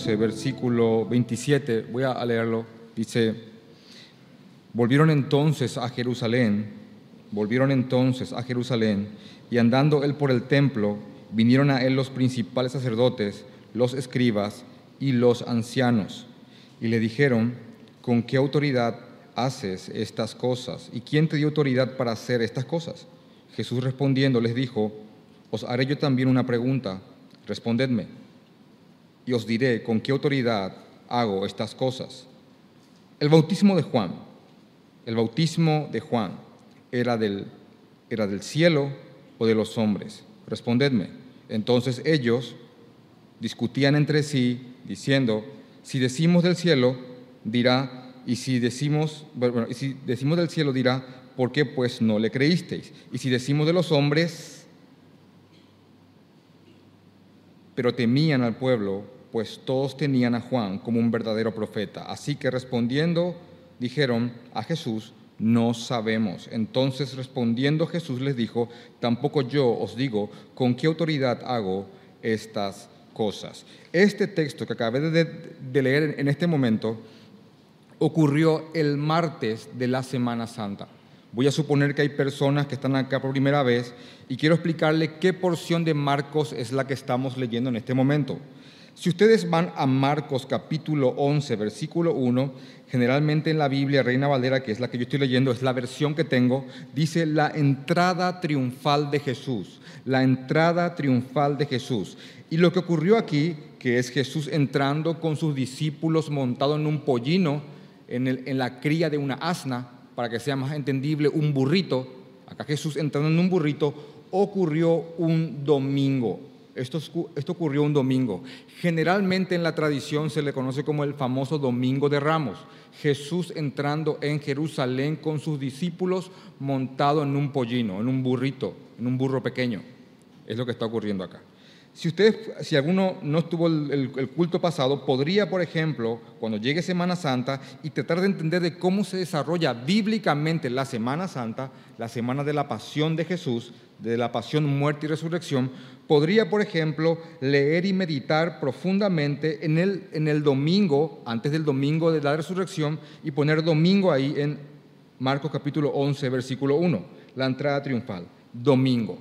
11, versículo 27, voy a leerlo, dice, volvieron entonces a Jerusalén, volvieron entonces a Jerusalén, y andando él por el templo, vinieron a él los principales sacerdotes, los escribas y los ancianos, y le dijeron, ¿con qué autoridad haces estas cosas? ¿Y quién te dio autoridad para hacer estas cosas? Jesús respondiendo les dijo, os haré yo también una pregunta, respondedme, y os diré con qué autoridad hago estas cosas. El bautismo de Juan, el bautismo de Juan, ¿era del, era del cielo o de los hombres? Respondedme. Entonces ellos discutían entre sí, diciendo, si decimos del cielo, dirá, y si decimos, bueno, y si decimos del cielo, dirá, ¿por qué pues no le creísteis? Y si decimos de los hombres, pero temían al pueblo, pues todos tenían a Juan como un verdadero profeta. Así que respondiendo, dijeron a Jesús, no sabemos. Entonces respondiendo Jesús les dijo, tampoco yo os digo con qué autoridad hago estas cosas. Este texto que acabé de, leer en este momento ocurrió el martes de la Semana Santa. Voy a suponer que hay personas que están acá por primera vez y quiero explicarle qué porción de Marcos es la que estamos leyendo en este momento. Si ustedes van a Marcos capítulo 11, versículo 1, generalmente en la Biblia Reina Valera, que es la que yo estoy leyendo, es la versión que tengo, dice la entrada triunfal de Jesús, la entrada triunfal de Jesús. Y lo que ocurrió aquí, que es Jesús entrando con sus discípulos montado en un pollino, en, en la cría de una asna, para que sea más entendible, un burrito, acá Jesús entrando en un burrito, ocurrió un domingo. Esto, esto, ocurrió un domingo. Generalmente en la tradición se le conoce como el famoso Domingo de Ramos. Jesús entrando en Jerusalén con sus discípulos montado en un pollino, en un burrito, en un burro pequeño. Es lo que está ocurriendo acá. Si usted, si alguno no estuvo el, el, culto pasado, podría, por ejemplo, cuando llegue Semana Santa y tratar de entender de cómo se desarrolla bíblicamente la Semana Santa, la semana de la pasión de Jesús, de la pasión, muerte y resurrección, podría, por ejemplo, leer y meditar profundamente en el, en el domingo, antes del domingo de la resurrección, y poner domingo ahí en Marcos capítulo 11, versículo 1, la entrada triunfal, domingo.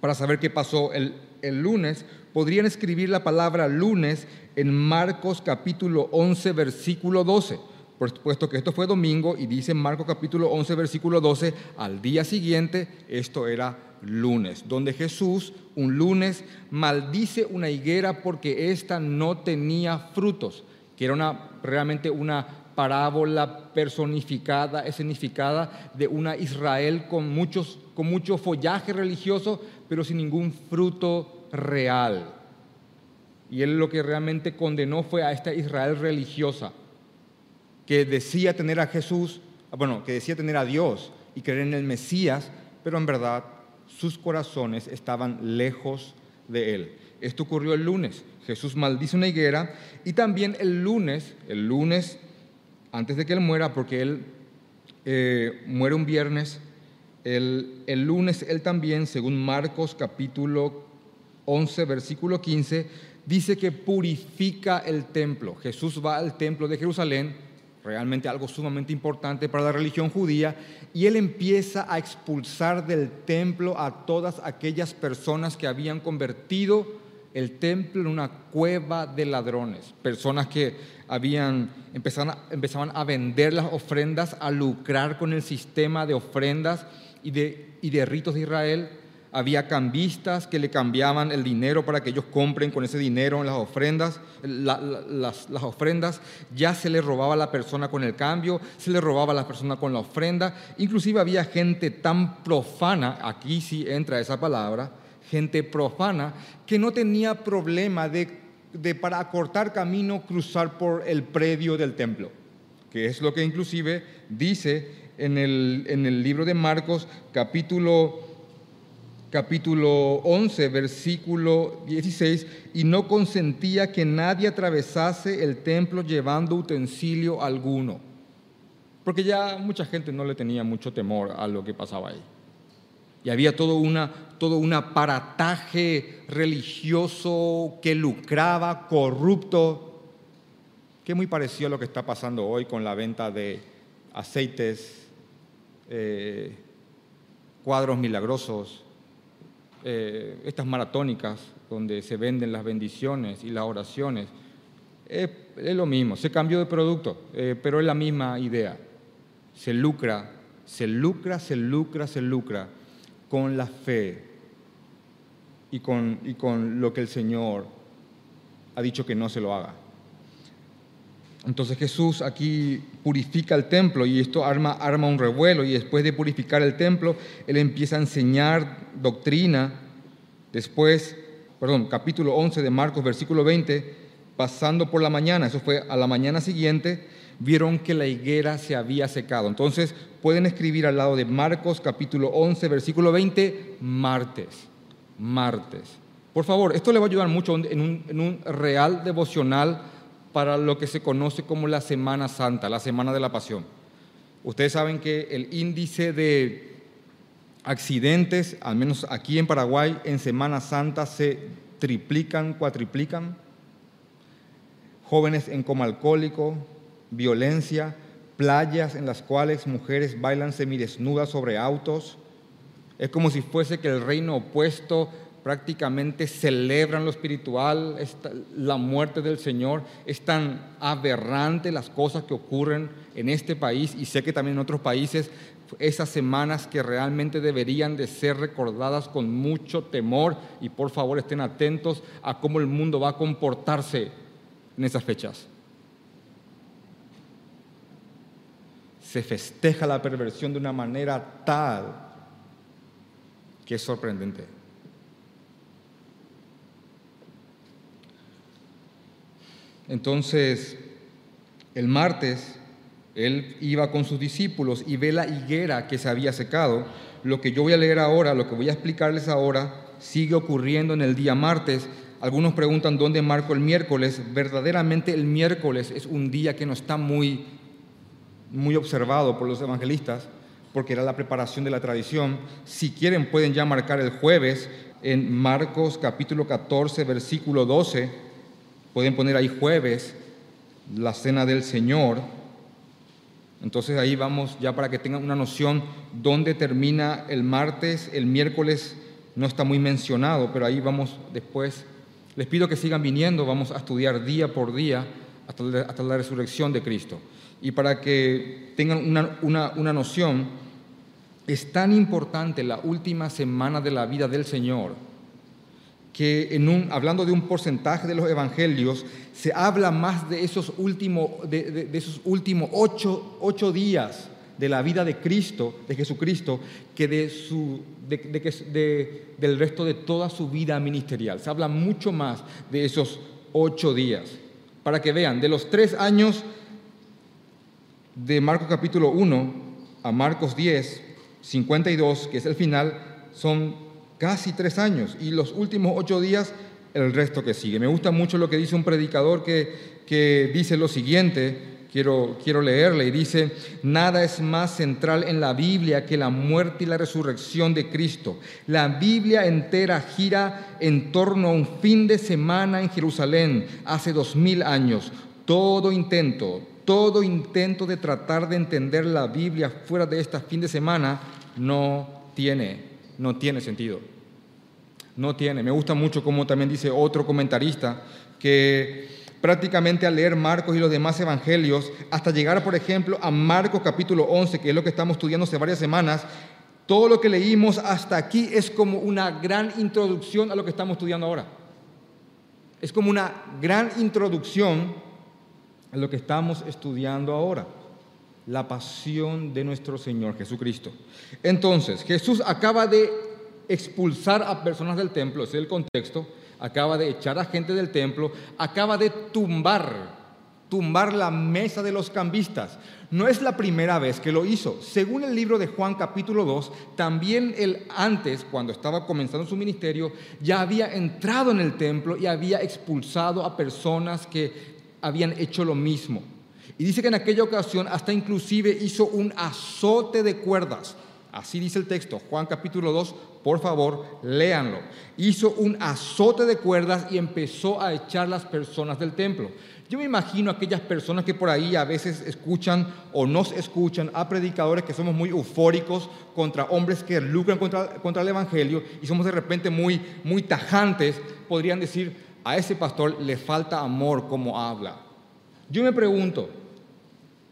Para saber qué pasó el, el lunes, podrían escribir la palabra lunes en Marcos capítulo 11, versículo 12 puesto que esto fue domingo y dice Marcos capítulo 11, versículo 12, al día siguiente, esto era lunes, donde Jesús un lunes maldice una higuera porque ésta no tenía frutos, que era una, realmente una parábola personificada, escenificada de una Israel con, muchos, con mucho follaje religioso, pero sin ningún fruto real. Y él lo que realmente condenó fue a esta Israel religiosa que decía tener a Jesús, bueno, que decía tener a Dios y creer en el Mesías, pero en verdad sus corazones estaban lejos de él. Esto ocurrió el lunes. Jesús maldice una higuera y también el lunes, el lunes, antes de que él muera, porque él eh, muere un viernes, el, el lunes él también, según Marcos capítulo 11, versículo 15, dice que purifica el templo. Jesús va al templo de Jerusalén realmente algo sumamente importante para la religión judía, y él empieza a expulsar del templo a todas aquellas personas que habían convertido el templo en una cueva de ladrones, personas que habían empezaban, empezaban a vender las ofrendas, a lucrar con el sistema de ofrendas y de, y de ritos de Israel había cambistas que le cambiaban el dinero para que ellos compren con ese dinero las ofrendas, las, ofrendas, ya se le robaba a la persona con el cambio, se le robaba a la persona con la ofrenda, inclusive había gente tan profana, aquí sí entra esa palabra, gente profana, que no tenía problema de, de para acortar camino cruzar por el predio del templo, que es lo que inclusive dice en el, en el libro de Marcos capítulo capítulo 11, versículo 16, y no consentía que nadie atravesase el templo llevando utensilio alguno, porque ya mucha gente no le tenía mucho temor a lo que pasaba ahí. Y había todo, una, todo un aparataje religioso que lucraba, corrupto, que muy parecido a lo que está pasando hoy con la venta de aceites, eh, cuadros milagrosos, eh, estas maratónicas donde se venden las bendiciones y las oraciones. Es, lo mismo, se cambió de producto, eh, pero es la misma idea. Se lucra, se lucra, se lucra, se lucra con la fe y con, y con lo que el Señor ha dicho que no se lo haga. Entonces Jesús aquí purifica el templo y esto arma, arma un revuelo y después de purificar el templo, Él empieza a enseñar doctrina. Después, perdón, capítulo 11 de Marcos, versículo 20, pasando por la mañana, eso fue a la mañana siguiente, vieron que la higuera se había secado. Entonces pueden escribir al lado de Marcos capítulo 11, versículo 20, martes, martes. Por favor, esto le va a ayudar mucho en un, en un real devocional para lo que se conoce como la Semana Santa, la Semana de la Pasión. Ustedes saben que el índice de accidentes, al menos aquí en Paraguay, en Semana Santa se triplican, cuatriplican. Jóvenes en coma alcohólico, violencia, playas en las cuales mujeres bailan semidesnudas sobre autos. Es como si fuese que el reino opuesto prácticamente celebran lo espiritual, la muerte del Señor. Es tan aberrante las cosas que ocurren en este país y sé que también en otros países, esas semanas que realmente deberían de ser recordadas con mucho temor y por favor estén atentos a cómo el mundo va a comportarse en esas fechas. Se festeja la perversión de una manera tal que es sorprendente. Entonces, el martes, él iba con sus discípulos y ve la higuera que se había secado. Lo que yo voy a leer ahora, lo que voy a explicarles ahora, sigue ocurriendo en el día martes. Algunos preguntan dónde marco el miércoles. Verdaderamente el miércoles es un día que no está muy, muy observado por los evangelistas, porque era la preparación de la tradición. Si quieren pueden ya marcar el jueves en Marcos capítulo 14, versículo 12 Pueden poner ahí jueves, la cena del Señor. Entonces ahí vamos ya para que tengan una noción dónde termina el martes, el miércoles no está muy mencionado, pero ahí vamos después. Les pido que sigan viniendo, vamos a estudiar día por día hasta la, hasta la resurrección de Cristo. Y para que tengan una, una, una noción, es tan importante la última semana de la vida del Señor que en un, hablando de un porcentaje de los evangelios, se habla más de esos últimos, de, esos últimos ocho, ocho, días de la vida de Cristo, de Jesucristo, que, de su, del resto de toda su vida ministerial. Se habla mucho más de esos ocho días. Para que vean, de los tres años de Marcos capítulo 1 a Marcos 10, 52, que es el final, son casi tres años y los últimos ocho días el resto que sigue. Me gusta mucho lo que dice un predicador que, que dice lo siguiente, quiero, quiero leerle, y dice, nada es más central en la Biblia que la muerte y la resurrección de Cristo. La Biblia entera gira en torno a un fin de semana en Jerusalén hace dos mil años. Todo intento, todo intento de tratar de entender la Biblia fuera de este fin de semana no tiene no tiene sentido. No tiene. Me gusta mucho como también dice otro comentarista que prácticamente al leer Marcos y los demás evangelios, hasta llegar, por ejemplo, a Marcos capítulo 11, que es lo que estamos estudiando hace varias semanas, todo lo que leímos hasta aquí es como una gran introducción a lo que estamos estudiando ahora. Es como una gran introducción a lo que estamos estudiando ahora la pasión de nuestro Señor Jesucristo. Entonces, Jesús acaba de expulsar a personas del templo, ese es el contexto, acaba de echar a gente del templo, acaba de tumbar, tumbar la mesa de los cambistas. No es la primera vez que lo hizo. Según el libro de Juan capítulo 2, también él antes, cuando estaba comenzando su ministerio, ya había entrado en el templo y había expulsado a personas que habían hecho lo mismo. Y dice que en aquella ocasión hasta inclusive hizo un azote de cuerdas Así dice el texto, Juan capítulo 2, por favor, léanlo. Hizo un azote de cuerdas y empezó a echar las personas del templo. Yo me imagino aquellas personas que por ahí a veces escuchan o nos escuchan a predicadores que somos muy eufóricos contra hombres que lucran contra, contra el Evangelio y somos de repente muy, muy tajantes, podrían decir, a ese pastor le falta amor como habla. Yo me pregunto,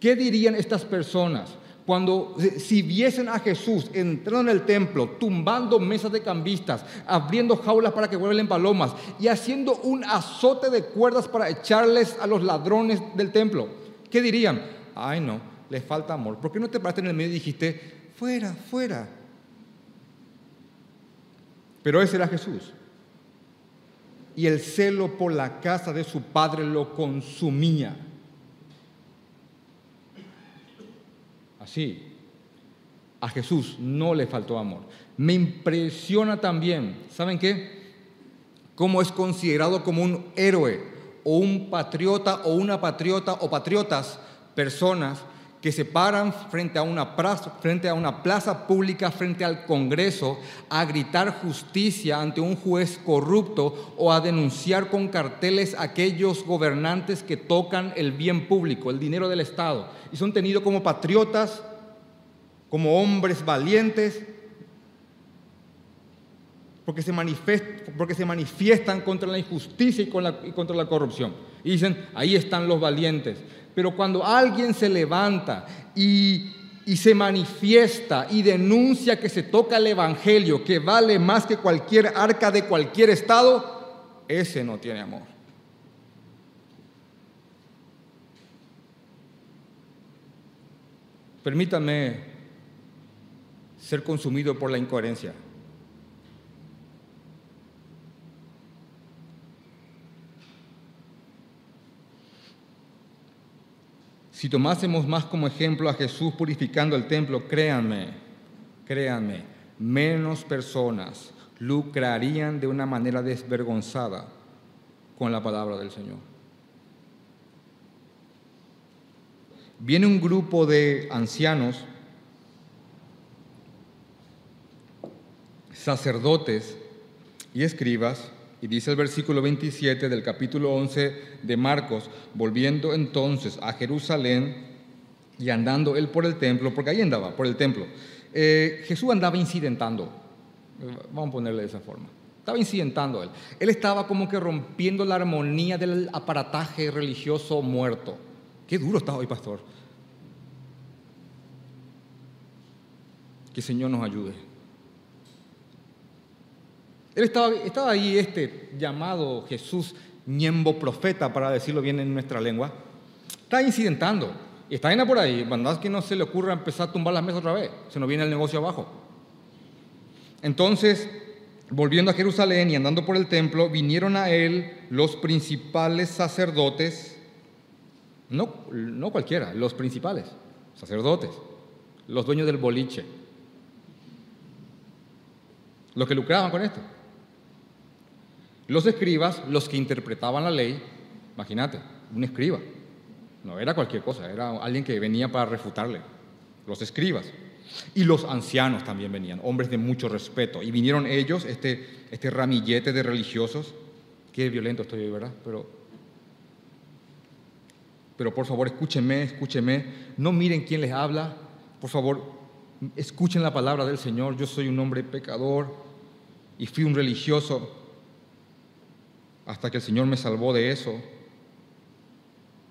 ¿qué dirían estas personas? Cuando si viesen a Jesús entrando en el templo, tumbando mesas de cambistas, abriendo jaulas para que vuelen palomas y haciendo un azote de cuerdas para echarles a los ladrones del templo, ¿qué dirían? Ay no, les falta amor. ¿Por qué no te paraste en el medio y dijiste, fuera, fuera? Pero ese era Jesús. Y el celo por la casa de su padre lo consumía. Así, a Jesús no le faltó amor. Me impresiona también, ¿saben qué? Cómo es considerado como un héroe o un patriota o una patriota o patriotas, personas que se paran frente a, una plaza, frente a una plaza pública, frente al Congreso, a gritar justicia ante un juez corrupto o a denunciar con carteles a aquellos gobernantes que tocan el bien público, el dinero del Estado, y son tenidos como patriotas, como hombres valientes, porque se, porque se manifiestan contra la injusticia y, y contra la corrupción. Y dicen, ahí están los valientes. Pero cuando alguien se levanta y, se manifiesta y denuncia que se toca el Evangelio, que vale más que cualquier arca de cualquier estado, ese no tiene amor. Permítanme ser consumido por la incoherencia. Si tomásemos más como ejemplo a Jesús purificando el templo, créanme, créanme, menos personas lucrarían de una manera desvergonzada con la palabra del Señor. Viene un grupo de ancianos, sacerdotes y escribas y dice el versículo 27 del capítulo 11 de Marcos, volviendo entonces a Jerusalén y andando él por el templo, porque ahí andaba, por el templo, eh, Jesús andaba incidentando, vamos a ponerle de esa forma, estaba incidentando él. Él estaba como que rompiendo la armonía del aparataje religioso muerto. Qué duro está hoy, pastor. Que el Señor nos ayude. Él estaba, ahí este llamado Jesús ñembo profeta, para decirlo bien en nuestra lengua. Está incidentando. Está en por ahí. Mandad que no se le ocurra empezar a tumbar las mesas otra vez. Se nos viene el negocio abajo. Entonces, volviendo a Jerusalén y andando por el templo, vinieron a él los principales sacerdotes, no, no cualquiera, los principales sacerdotes, los dueños del boliche, los que lucraban con esto. Los escribas, los que interpretaban la ley, imagínate, un escriba, no era cualquier cosa, era alguien que venía para refutarle, los escribas. Y los ancianos también venían, hombres de mucho respeto. Y vinieron ellos, este, este ramillete de religiosos, qué violento estoy hoy, ¿verdad? Pero, pero por favor, escúchenme, escúchenme, no miren quién les habla, por favor, escuchen la palabra del Señor. Yo soy un hombre pecador y fui un religioso hasta que el Señor me salvó de eso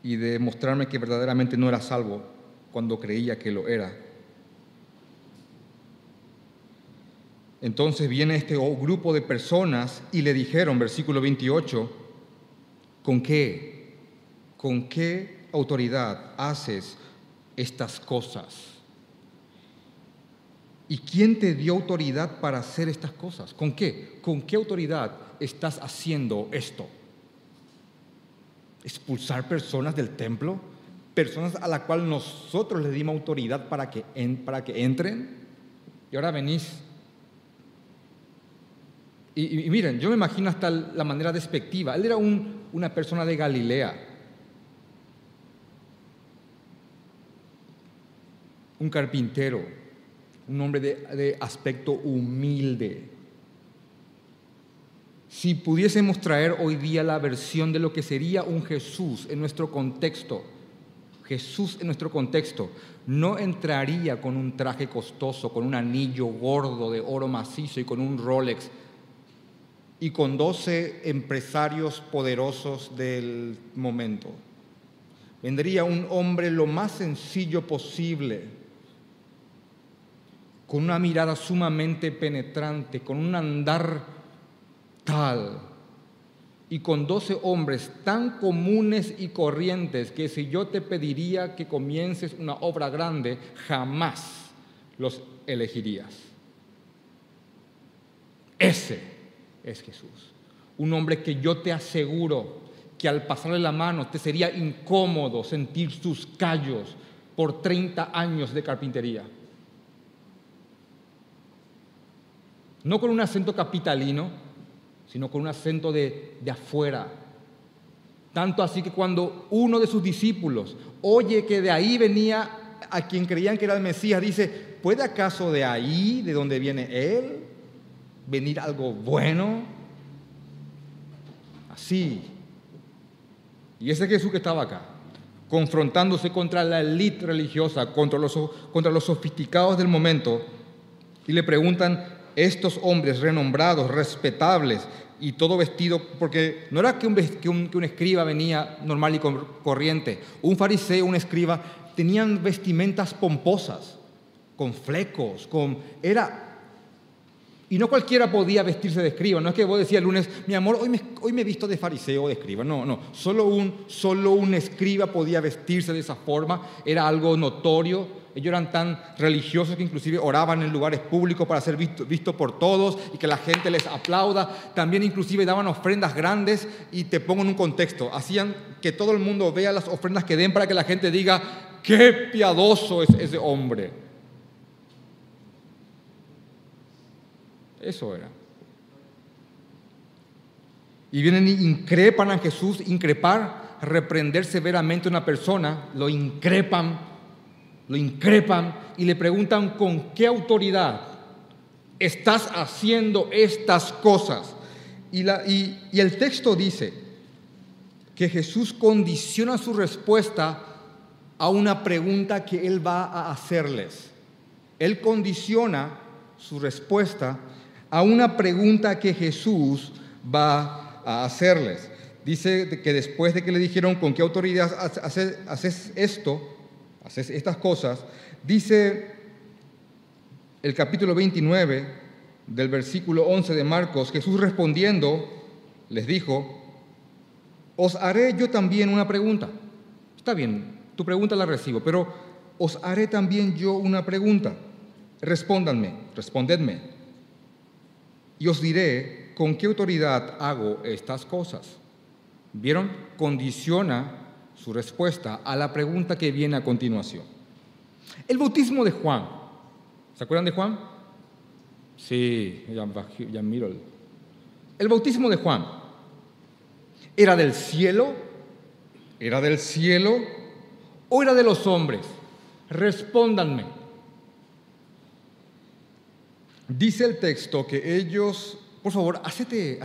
y de mostrarme que verdaderamente no era salvo cuando creía que lo era. Entonces viene este grupo de personas y le dijeron, versículo 28, ¿con qué? ¿Con qué autoridad haces estas cosas? ¿Y quién te dio autoridad para hacer estas cosas? ¿Con qué? ¿Con qué autoridad estás haciendo esto? ¿Expulsar personas del templo? ¿Personas a las cuales nosotros les dimos autoridad para que, para que entren? Y ahora venís. Y, miren, yo me imagino hasta la manera despectiva. Él era una persona de Galilea. Un carpintero un hombre de, aspecto humilde. Si pudiésemos traer hoy día la versión de lo que sería un Jesús en nuestro contexto, Jesús en nuestro contexto no entraría con un traje costoso, con un anillo gordo de oro macizo y con un Rolex y con doce empresarios poderosos del momento. Vendría un hombre lo más sencillo posible, con una mirada sumamente penetrante, con un andar tal, y con doce hombres tan comunes y corrientes que si yo te pediría que comiences una obra grande, jamás los elegirías. Ese es Jesús. Un hombre que yo te aseguro que al pasarle la mano te sería incómodo sentir sus callos por 30 años de carpintería. No con un acento capitalino, sino con un acento de, de afuera. Tanto así que cuando uno de sus discípulos oye que de ahí venía a quien creían que era el Mesías, dice, ¿puede acaso de ahí, de donde viene Él, venir algo bueno? Así. Y ese Jesús que estaba acá, confrontándose contra la élite religiosa, contra los, contra los sofisticados del momento, y le preguntan, estos hombres renombrados, respetables y todo vestido, porque no era que un, que un, escriba venía normal y corriente, un fariseo, un escriba, tenían vestimentas pomposas, con flecos, con... Era... Y no cualquiera podía vestirse de escriba, no es que vos decías el lunes, mi amor, hoy me, hoy me he visto de fariseo o de escriba, no, no, solo un, solo un escriba podía vestirse de esa forma, era algo notorio, ellos eran tan religiosos que inclusive oraban en lugares públicos para ser vistos visto por todos y que la gente les aplauda. También inclusive daban ofrendas grandes y te pongo en un contexto. Hacían que todo el mundo vea las ofrendas que den para que la gente diga, qué piadoso es ese hombre. Eso era. Y vienen y increpan a Jesús, increpar, reprender severamente a una persona, lo increpan lo increpan y le preguntan con qué autoridad estás haciendo estas cosas. Y, y el texto dice que Jesús condiciona su respuesta a una pregunta que él va a hacerles. Él condiciona su respuesta a una pregunta que Jesús va a hacerles. Dice que después de que le dijeron con qué autoridad haces esto, haces estas cosas, dice el capítulo 29 del versículo 11 de Marcos, Jesús respondiendo les dijo, os haré yo también una pregunta. Está bien, tu pregunta la recibo, pero os haré también yo una pregunta. Respóndanme, respondedme. Y os diré con qué autoridad hago estas cosas. ¿Vieron? Condiciona su respuesta a la pregunta que viene a continuación. El bautismo de Juan. ¿Se acuerdan de Juan? Sí, ya, miro. El bautismo de Juan. ¿Era del cielo? ¿Era del cielo? ¿O era de los hombres? Respóndanme. Dice el texto que ellos por favor, hacete,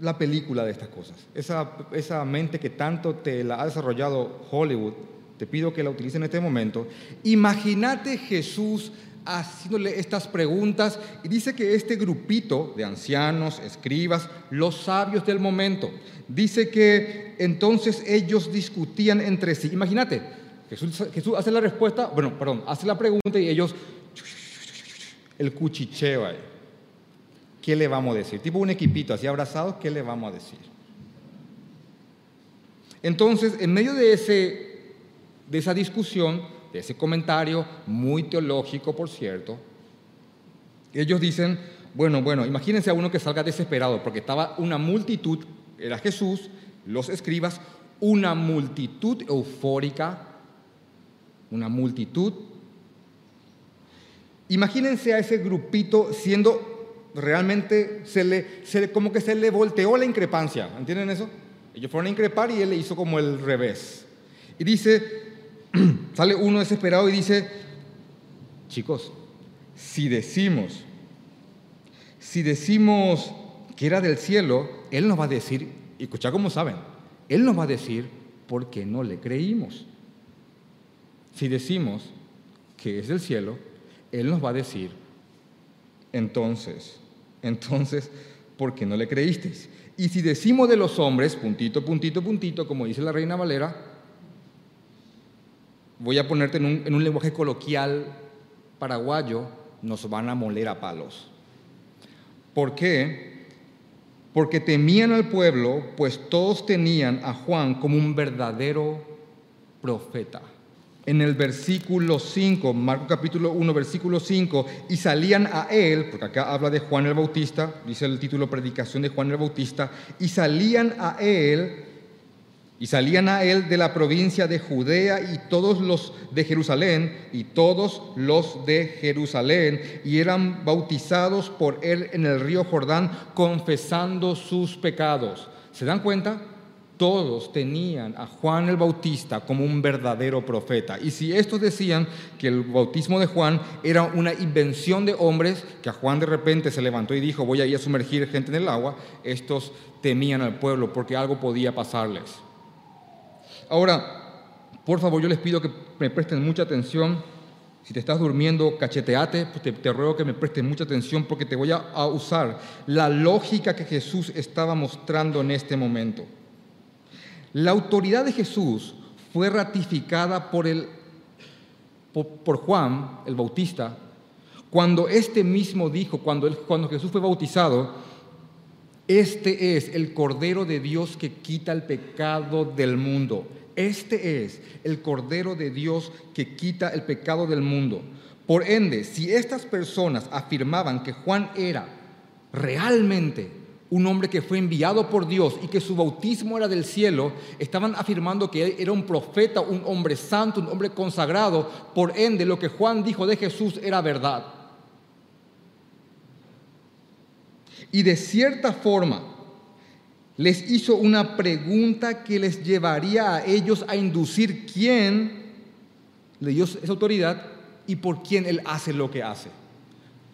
la película de estas cosas. Esa, esa mente que tanto te la ha desarrollado Hollywood, te pido que la utilice en este momento. Imagínate Jesús haciéndole estas preguntas y dice que este grupito de ancianos, escribas, los sabios del momento, dice que entonces ellos discutían entre sí. Imagínate, Jesús, Jesús hace la respuesta, bueno, perdón, hace la pregunta y ellos, el cuchicheo ahí. ¿qué le vamos a decir? Tipo un equipito así abrazado, ¿qué le vamos a decir? Entonces, en medio de, ese, de esa discusión, de ese comentario, muy teológico, por cierto, ellos dicen, bueno, bueno, imagínense a uno que salga desesperado, porque estaba una multitud, era Jesús, los escribas, una multitud eufórica, una multitud. Imagínense a ese grupito siendo realmente se le, como que se le volteó la increpancia. ¿Entienden eso? Ellos fueron a increpar y él le hizo como el revés. Y dice, sale uno desesperado y dice, chicos, si decimos, si decimos que era del cielo, Él nos va a decir, y escucha cómo saben, Él nos va a decir por qué no le creímos. Si decimos que es del cielo, Él nos va a decir, entonces, entonces, ¿por qué no le creísteis? Y si decimos de los hombres, puntito, puntito, puntito, como dice la reina Valera, voy a ponerte en un, en un lenguaje coloquial paraguayo, nos van a moler a palos. ¿Por qué? Porque temían al pueblo, pues todos tenían a Juan como un verdadero profeta en el versículo 5, Marco capítulo 1, versículo 5, y salían a él, porque acá habla de Juan el Bautista, dice el título Predicación de Juan el Bautista, y salían a él, y salían a él de la provincia de Judea y todos los de Jerusalén, y todos los de Jerusalén, y eran bautizados por él en el río Jordán, confesando sus pecados. ¿Se dan cuenta? Todos tenían a Juan el Bautista como un verdadero profeta. Y si estos decían que el bautismo de Juan era una invención de hombres, que a Juan de repente se levantó y dijo, voy a ir a sumergir gente en el agua, estos temían al pueblo porque algo podía pasarles. Ahora, por favor, yo les pido que me presten mucha atención. Si te estás durmiendo, cacheteate, pues te, ruego que me presten mucha atención porque te voy a usar la lógica que Jesús estaba mostrando en este momento. La autoridad de Jesús fue ratificada por, el, por, Juan, el Bautista, cuando este mismo dijo, cuando, cuando Jesús fue bautizado, este es el Cordero de Dios que quita el pecado del mundo. Este es el Cordero de Dios que quita el pecado del mundo. Por ende, si estas personas afirmaban que Juan era realmente un hombre que fue enviado por Dios y que su bautismo era del cielo, estaban afirmando que era un profeta, un hombre santo, un hombre consagrado. Por ende, lo que Juan dijo de Jesús era verdad. Y de cierta forma, les hizo una pregunta que les llevaría a ellos a inducir quién le dio esa autoridad y por quién él hace lo que hace.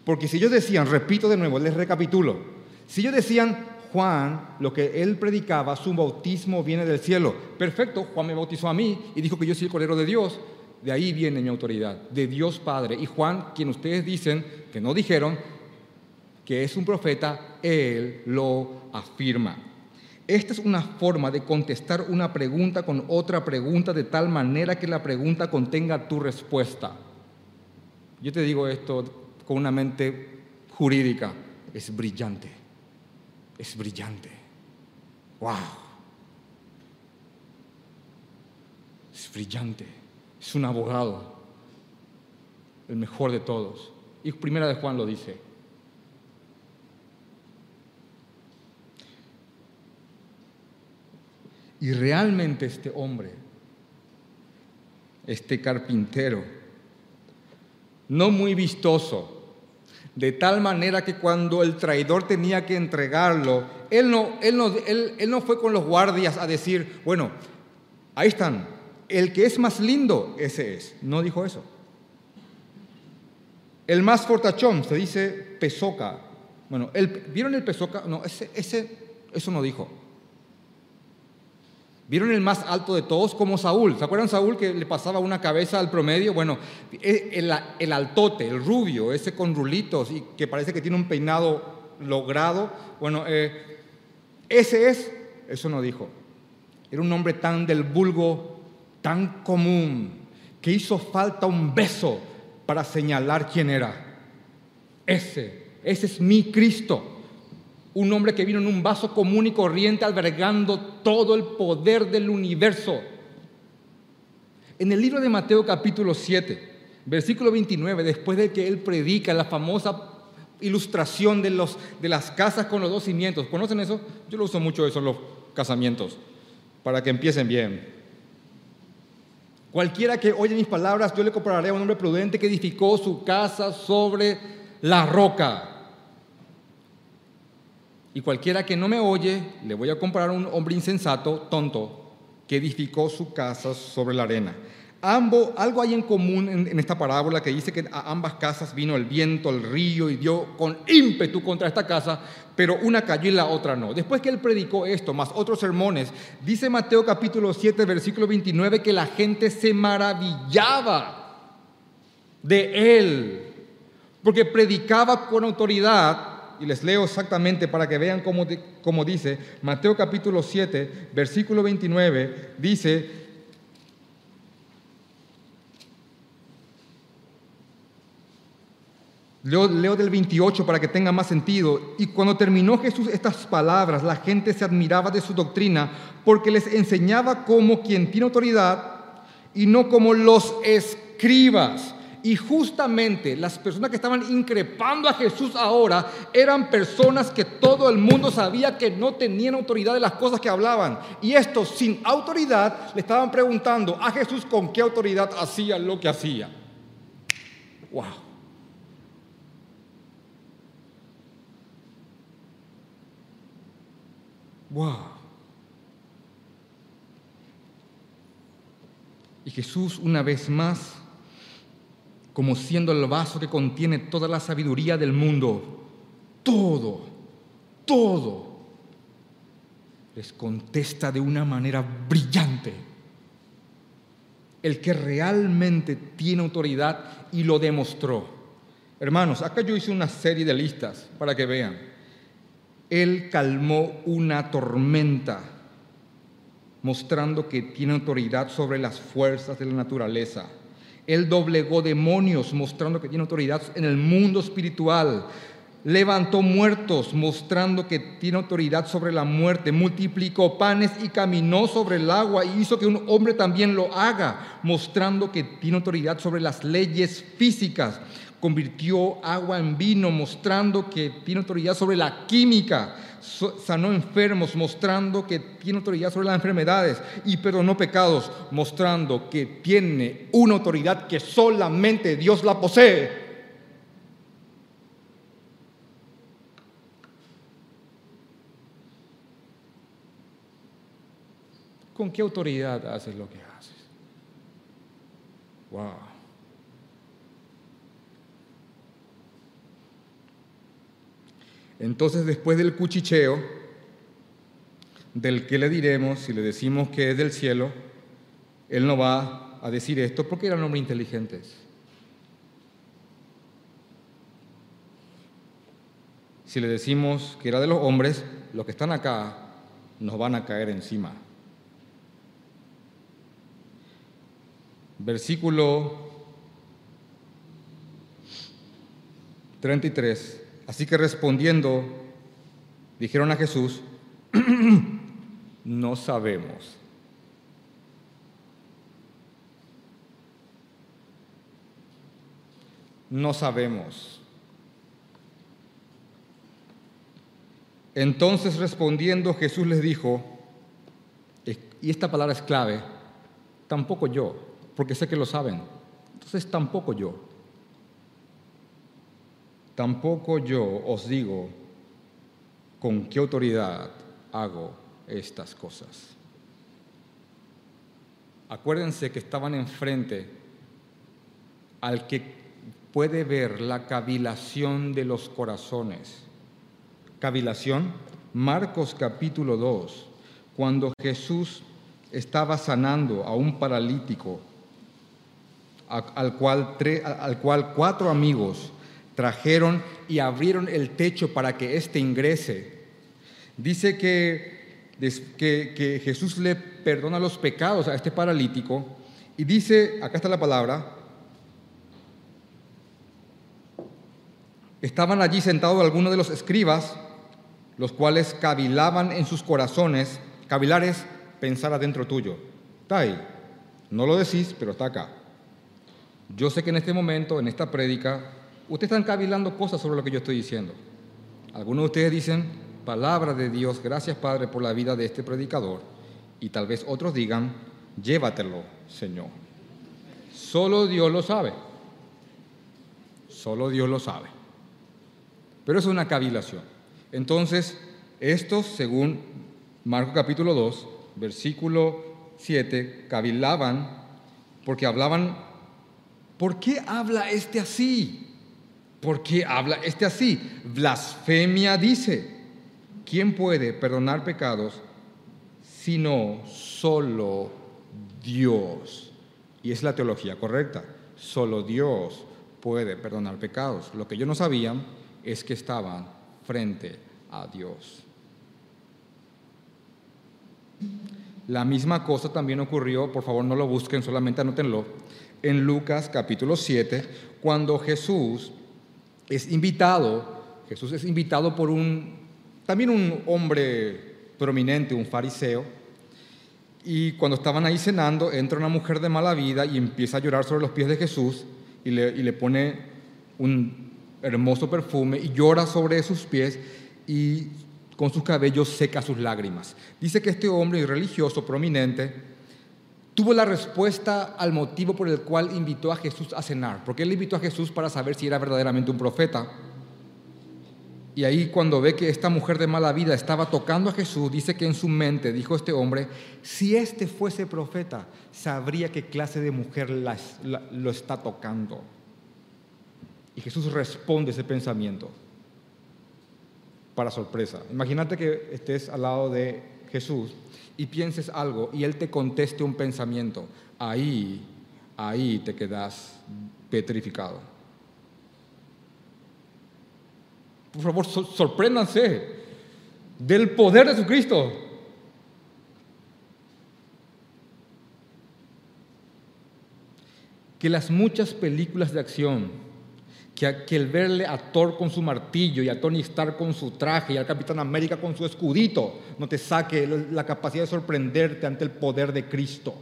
Porque si ellos decían, repito de nuevo, les recapitulo, si ellos decían, Juan, lo que él predicaba, su bautismo viene del cielo. Perfecto, Juan me bautizó a mí y dijo que yo soy el Cordero de Dios. De ahí viene mi autoridad, de Dios Padre. Y Juan, quien ustedes dicen que no dijeron que es un profeta, él lo afirma. Esta es una forma de contestar una pregunta con otra pregunta de tal manera que la pregunta contenga tu respuesta. Yo te digo esto con una mente jurídica, es brillante es brillante. ¡Wow! Es brillante. Es un abogado. El mejor de todos. Y primera de Juan lo dice. Y realmente este hombre, este carpintero, no muy vistoso, de tal manera que cuando el traidor tenía que entregarlo, él no, él no, él, no fue con los guardias a decir, bueno, ahí están, el que es más lindo, ese es. No dijo eso. El más fortachón, se dice pesoca. Bueno, el, ¿vieron el pesoca? No, ese, ese, eso no dijo. ¿Vieron el más alto de todos como Saúl? ¿Se acuerdan Saúl que le pasaba una cabeza al promedio? Bueno, e, el, altote, el rubio, ese con rulitos y que parece que tiene un peinado logrado. Bueno, eh, ese es, eso no dijo. Era un hombre tan del vulgo, tan común, que hizo falta un beso para señalar quién era. Ese, ese es mi Cristo un hombre que vino en un vaso común y corriente albergando todo el poder del universo. En el libro de Mateo capítulo 7, versículo 29, después de que él predica la famosa ilustración de, los, de las casas con los dos cimientos, ¿conocen eso? Yo lo uso mucho eso en los casamientos, para que empiecen bien. Cualquiera que oye mis palabras, yo le compararé a un hombre prudente que edificó su casa sobre la roca. Y cualquiera que no me oye, le voy a comparar a un hombre insensato, tonto, que edificó su casa sobre la arena. Ambos, algo hay en común en, en, esta parábola que dice que a ambas casas vino el viento, el río y dio con ímpetu contra esta casa, pero una cayó y la otra no. Después que él predicó esto, más otros sermones, dice Mateo capítulo 7, versículo 29, que la gente se maravillaba de él, porque predicaba con autoridad y les leo exactamente para que vean cómo, cómo, dice, Mateo capítulo 7, versículo 29, dice, Leo, leo, del 28 para que tenga más sentido. Y cuando terminó Jesús estas palabras, la gente se admiraba de su doctrina porque les enseñaba como quien tiene autoridad y no como los escribas. Y justamente las personas que estaban increpando a Jesús ahora eran personas que todo el mundo sabía que no tenían autoridad de las cosas que hablaban. Y estos sin autoridad le estaban preguntando a Jesús con qué autoridad hacía lo que hacía. ¡Wow! ¡Wow! Y Jesús una vez más, como siendo el vaso que contiene toda la sabiduría del mundo, todo, todo, les contesta de una manera brillante. El que realmente tiene autoridad y lo demostró. Hermanos, acá yo hice una serie de listas para que vean. Él calmó una tormenta, mostrando que tiene autoridad sobre las fuerzas de la naturaleza. Él doblegó demonios, mostrando que tiene autoridad en el mundo espiritual. Levantó muertos, mostrando que tiene autoridad sobre la muerte. Multiplicó panes y caminó sobre el agua y hizo que un hombre también lo haga, mostrando que tiene autoridad sobre las leyes físicas convirtió agua en vino, mostrando que tiene autoridad sobre la química, sanó enfermos, mostrando que tiene autoridad sobre las enfermedades, y perdonó pecados, mostrando que tiene una autoridad que solamente Dios la posee. ¿Con qué autoridad haces lo que haces? Wow. Entonces, después del cuchicheo, del que le diremos, si le decimos que es del cielo, él no va a decir esto porque eran hombres inteligentes. Si le decimos que era de los hombres, los que están acá nos van a caer encima. Versículo 33. Así que respondiendo, dijeron a Jesús, no sabemos. No sabemos. Entonces respondiendo Jesús les dijo, y esta palabra es clave, tampoco yo, porque sé que lo saben, entonces tampoco yo. Tampoco yo os digo con qué autoridad hago estas cosas. Acuérdense que estaban enfrente al que puede ver la cavilación de los corazones. Cavilación, Marcos capítulo 2, cuando Jesús estaba sanando a un paralítico, al cual, al cual cuatro amigos trajeron y abrieron el techo para que éste ingrese. Dice que, Jesús le perdona los pecados a este paralítico y dice, acá está la palabra, estaban allí sentados algunos de los escribas, los cuales cavilaban en sus corazones, cavilar es pensar adentro tuyo, está ahí, no lo decís, pero está acá. Yo sé que en este momento, en esta prédica, ustedes están cavilando cosas sobre lo que yo estoy diciendo. Algunos de ustedes dicen, palabra de Dios, gracias Padre por la vida de este predicador. Y tal vez otros digan, llévatelo, Señor. Solo Dios lo sabe. Solo Dios lo sabe. Pero es una cavilación. Entonces, estos, según Marcos capítulo 2, versículo 7, cavilaban porque hablaban, ¿por qué habla este así? ¿Por qué habla este así? Blasfemia dice, ¿quién puede perdonar pecados sino solo Dios? Y es la teología correcta, solo Dios puede perdonar pecados. Lo que yo no sabía es que estaban frente a Dios. La misma cosa también ocurrió, por favor no lo busquen, solamente anótenlo, en Lucas capítulo 7, cuando Jesús es invitado, Jesús es invitado por un, también un hombre prominente, un fariseo, y cuando estaban ahí cenando, entra una mujer de mala vida y empieza a llorar sobre los pies de Jesús y le, y le pone un hermoso perfume y llora sobre sus pies y con sus cabellos seca sus lágrimas. Dice que este hombre religioso prominente tuvo la respuesta al motivo por el cual invitó a Jesús a cenar, porque él invitó a Jesús para saber si era verdaderamente un profeta. Y ahí cuando ve que esta mujer de mala vida estaba tocando a Jesús, dice que en su mente dijo este hombre, si este fuese profeta, sabría qué clase de mujer lo está tocando. Y Jesús responde ese pensamiento para sorpresa. Imagínate que estés al lado de Jesús y pienses algo y Él te conteste un pensamiento. Ahí, ahí te quedas petrificado. Por favor, sorpréndanse del poder de Jesucristo. Que las muchas películas de acción que, el verle a Thor con su martillo y a Tony Stark con su traje y al Capitán América con su escudito no te saque la capacidad de sorprenderte ante el poder de Cristo.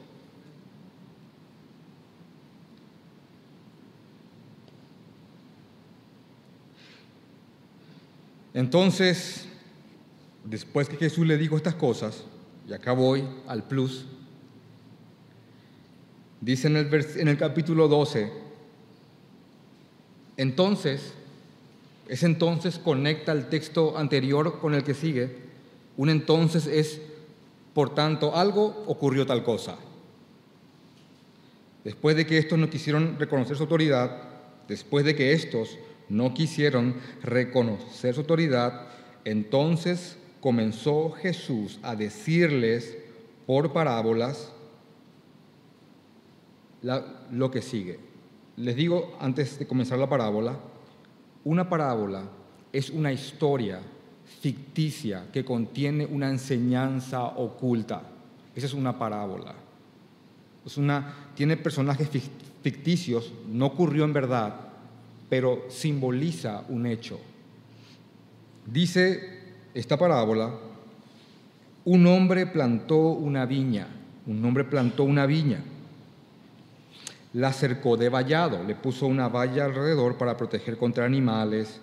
Entonces, después que Jesús le dijo estas cosas, y acá voy al plus, dice en el, en el capítulo 12, entonces, ese entonces conecta el texto anterior con el que sigue. Un entonces es, por tanto, algo ocurrió tal cosa. Después de que estos no quisieron reconocer su autoridad, después de que estos no quisieron reconocer su autoridad, entonces comenzó Jesús a decirles por parábolas lo que sigue. Les digo antes de comenzar la parábola, una parábola es una historia ficticia que contiene una enseñanza oculta. Esa es una parábola. Es una, tiene personajes ficticios, no ocurrió en verdad, pero simboliza un hecho. Dice esta parábola, un hombre plantó una viña, un hombre plantó una viña la cercó de vallado, le puso una valla alrededor para proteger contra animales,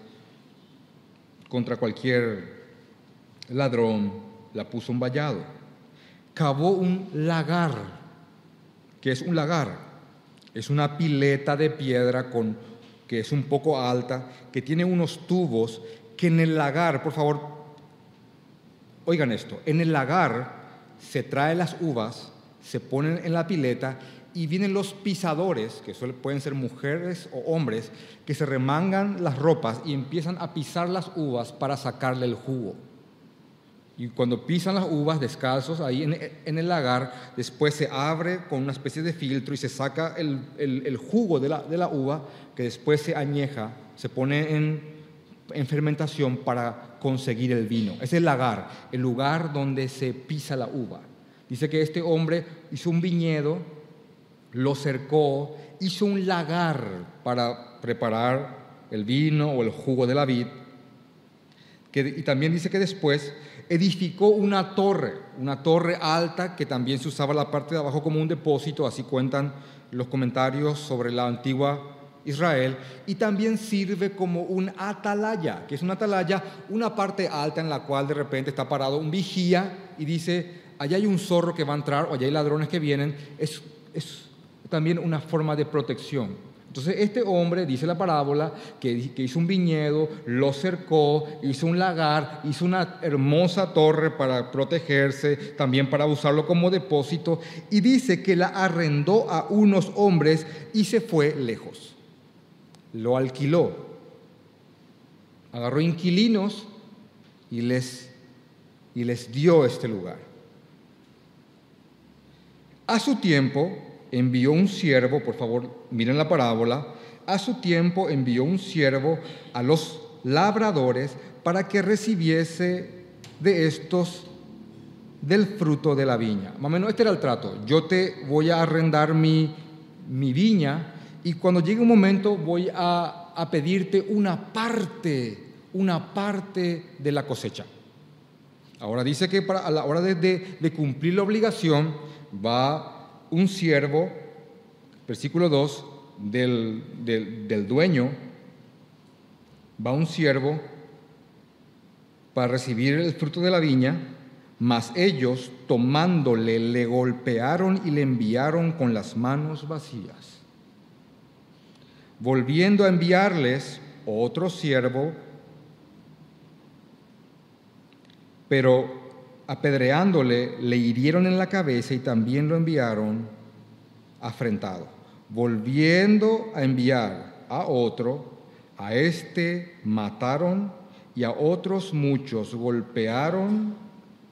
contra cualquier ladrón, la puso un vallado. Cavó un lagar, que es un lagar, es una pileta de piedra con, que es un poco alta, que tiene unos tubos que en el lagar, por favor, oigan esto, en el lagar se trae las uvas, se ponen en la pileta y vienen los pisadores, que pueden ser mujeres o hombres, que se remangan las ropas y empiezan a pisar las uvas para sacarle el jugo. Y cuando pisan las uvas descalzos ahí en, el lagar, después se abre con una especie de filtro y se saca el, jugo de la, uva, que después se añeja, se pone en, en fermentación para conseguir el vino. Es el lagar, el lugar donde se pisa la uva. Dice que este hombre hizo un viñedo lo cercó, hizo un lagar para preparar el vino o el jugo de la vid. y también dice que después edificó una torre, una torre alta que también se usaba la parte de abajo como un depósito, así cuentan los comentarios sobre la antigua Israel, y también sirve como un atalaya, que es una atalaya, una parte alta en la cual de repente está parado un vigía y dice, allá hay un zorro que va a entrar o allá hay ladrones que vienen, es también una forma de protección. Entonces este hombre, dice la parábola, que, que, hizo un viñedo, lo cercó, hizo un lagar, hizo una hermosa torre para protegerse, también para usarlo como depósito, y dice que la arrendó a unos hombres y se fue lejos. Lo alquiló. Agarró inquilinos y les, y les dio este lugar. A su tiempo envió un siervo, por favor, miren la parábola, a su tiempo envió un siervo a los labradores para que recibiese de estos del fruto de la viña. Más o menos este era el trato. Yo te voy a arrendar mi, mi viña y cuando llegue un momento voy a, a pedirte una parte, una parte de la cosecha. Ahora dice que para, a la hora de, de, de cumplir la obligación va un siervo, versículo 2, del, del, del dueño, va un siervo para recibir el fruto de la viña, mas ellos tomándole le golpearon y le enviaron con las manos vacías. Volviendo a enviarles otro siervo, pero apedreándole le hirieron en la cabeza y también lo enviaron afrentado. Volviendo a enviar a otro, a este mataron y a otros muchos golpearon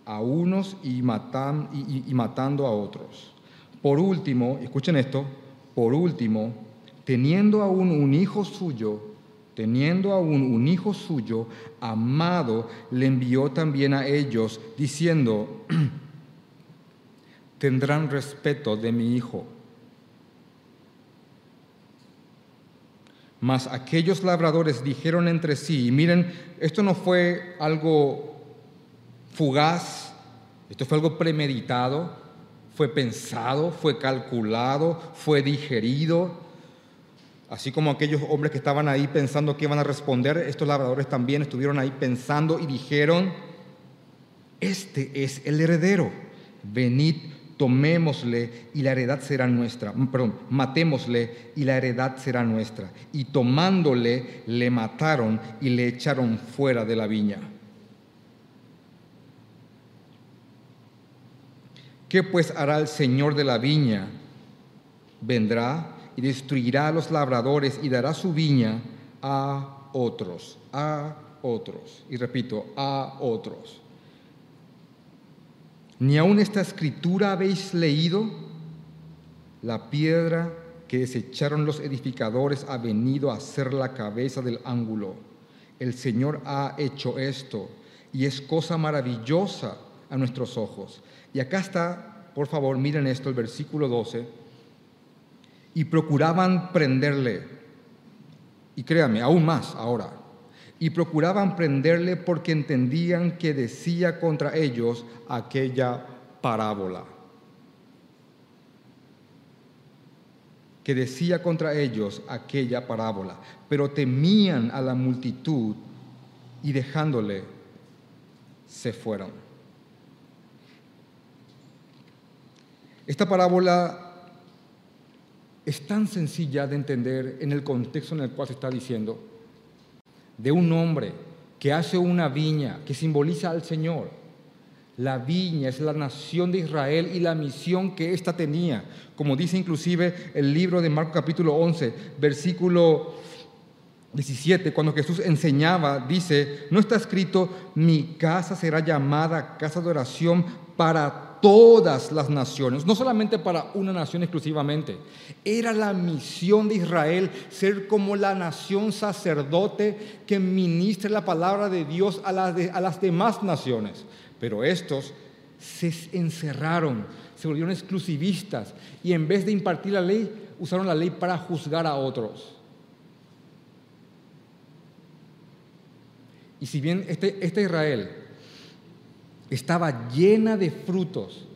a unos y, matan, y, y, matando a otros. Por último, escuchen esto, por último, teniendo aún un hijo suyo, teniendo aún un hijo suyo, amado, le envió también a ellos, diciendo, tendrán respeto de mi hijo. Mas aquellos labradores dijeron entre sí, miren, esto no fue algo fugaz, esto fue algo premeditado, fue pensado, fue calculado, fue digerido. Así como aquellos hombres que estaban ahí pensando que iban a responder, estos labradores también estuvieron ahí pensando y dijeron, este es el heredero, venid, tomémosle y la heredad será nuestra, perdón, matémosle y la heredad será nuestra. Y tomándole, le mataron y le echaron fuera de la viña. ¿Qué pues hará el Señor de la viña? Vendrá y destruirá a los labradores y dará su viña a otros, a otros. Y repito, a otros. Ni aun esta escritura habéis leído. La piedra que desecharon los edificadores ha venido a ser la cabeza del ángulo. El Señor ha hecho esto y es cosa maravillosa a nuestros ojos. Y acá está, por favor, miren esto, el versículo 12. Y procuraban prenderle. Y créanme, aún más ahora. Y procuraban prenderle porque entendían que decía contra ellos aquella parábola. Que decía contra ellos aquella parábola. Pero temían a la multitud y dejándole se fueron. Esta parábola es tan sencilla de entender en el contexto en el cual se está diciendo, de un hombre que hace una viña que simboliza al Señor. La viña es la nación de Israel y la misión que ésta tenía. Como dice inclusive el libro de Marcos capítulo 11, versículo 17, cuando Jesús enseñaba, dice, no está escrito, mi casa será llamada casa de oración para todas las naciones, no solamente para una nación exclusivamente. Era la misión de Israel ser como la nación sacerdote que ministre la palabra de Dios a las, a las demás naciones. Pero estos se encerraron, se volvieron exclusivistas y en vez de impartir la ley, usaron la ley para juzgar a otros. Y si bien este, este Israel estaba llena de frutos,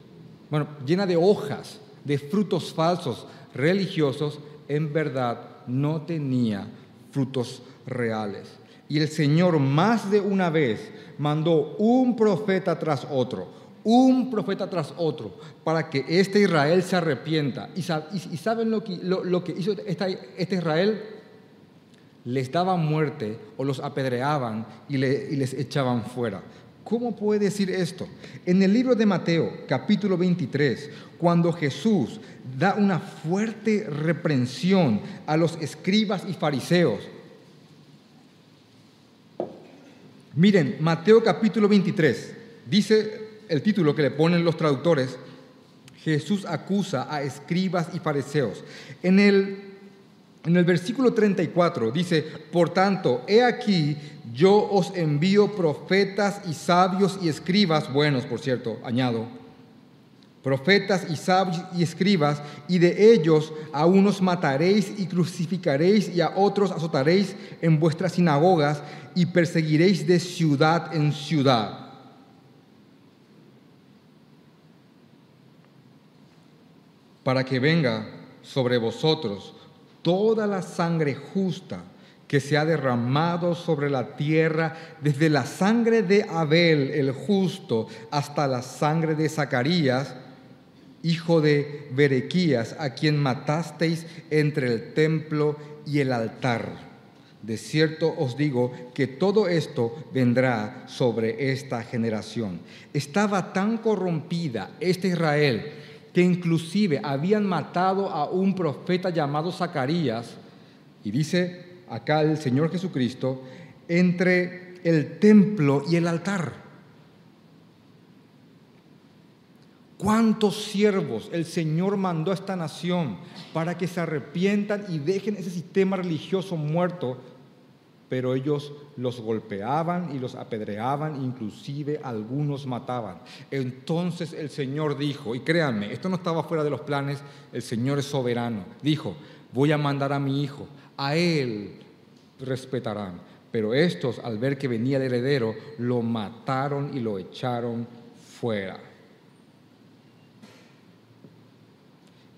bueno, llena de hojas, de frutos falsos, religiosos, en verdad no tenía frutos reales. Y el Señor más de una vez mandó un profeta tras otro, un profeta tras otro, para que este Israel se arrepienta. ¿Y, saben lo que, hizo este Israel? Les daba muerte o los apedreaban y les echaban fuera. ¿Cómo puede decir esto? En el libro de Mateo, capítulo 23, cuando Jesús da una fuerte reprensión a los escribas y fariseos, Miren, Mateo capítulo 23, dice el título que le ponen los traductores, Jesús acusa a escribas y fariseos. En el, en el versículo 34 dice, por tanto, he aquí, yo os envío profetas y sabios y escribas, buenos por cierto, añado, profetas y sabios y escribas, y de ellos a unos mataréis y crucificaréis y a otros azotaréis en vuestras sinagogas y perseguiréis de ciudad en ciudad. Para que venga sobre vosotros toda la sangre justa que se ha derramado sobre la tierra, desde la sangre de Abel el justo hasta la sangre de Zacarías, hijo de Berequías, a quien matasteis entre el templo y el altar. De cierto os digo que todo esto vendrá sobre esta generación. Estaba tan corrompida este Israel que inclusive habían matado a un profeta llamado Zacarías, y dice acá el Señor Jesucristo, entre el templo y el altar. ¿Cuántos siervos el Señor mandó a esta nación para que se arrepientan y dejen ese sistema religioso muerto? Pero ellos los golpeaban y los apedreaban, inclusive algunos mataban. Entonces el Señor dijo, y créanme, esto no estaba fuera de los planes, el Señor es soberano, dijo, voy a mandar a mi hijo, a él respetarán. Pero estos, al ver que venía el heredero, lo mataron y lo echaron fuera.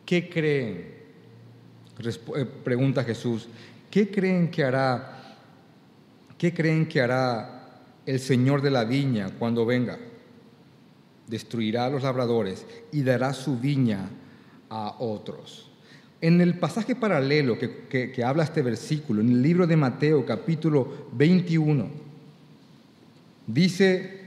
¿Qué creen? Eh, pregunta Jesús. ¿Qué creen que hará? ¿Qué creen que hará el Señor de la viña cuando venga? Destruirá a los labradores y dará su viña a otros. En el pasaje paralelo que, que, habla este versículo, en el libro de Mateo capítulo 21, dice,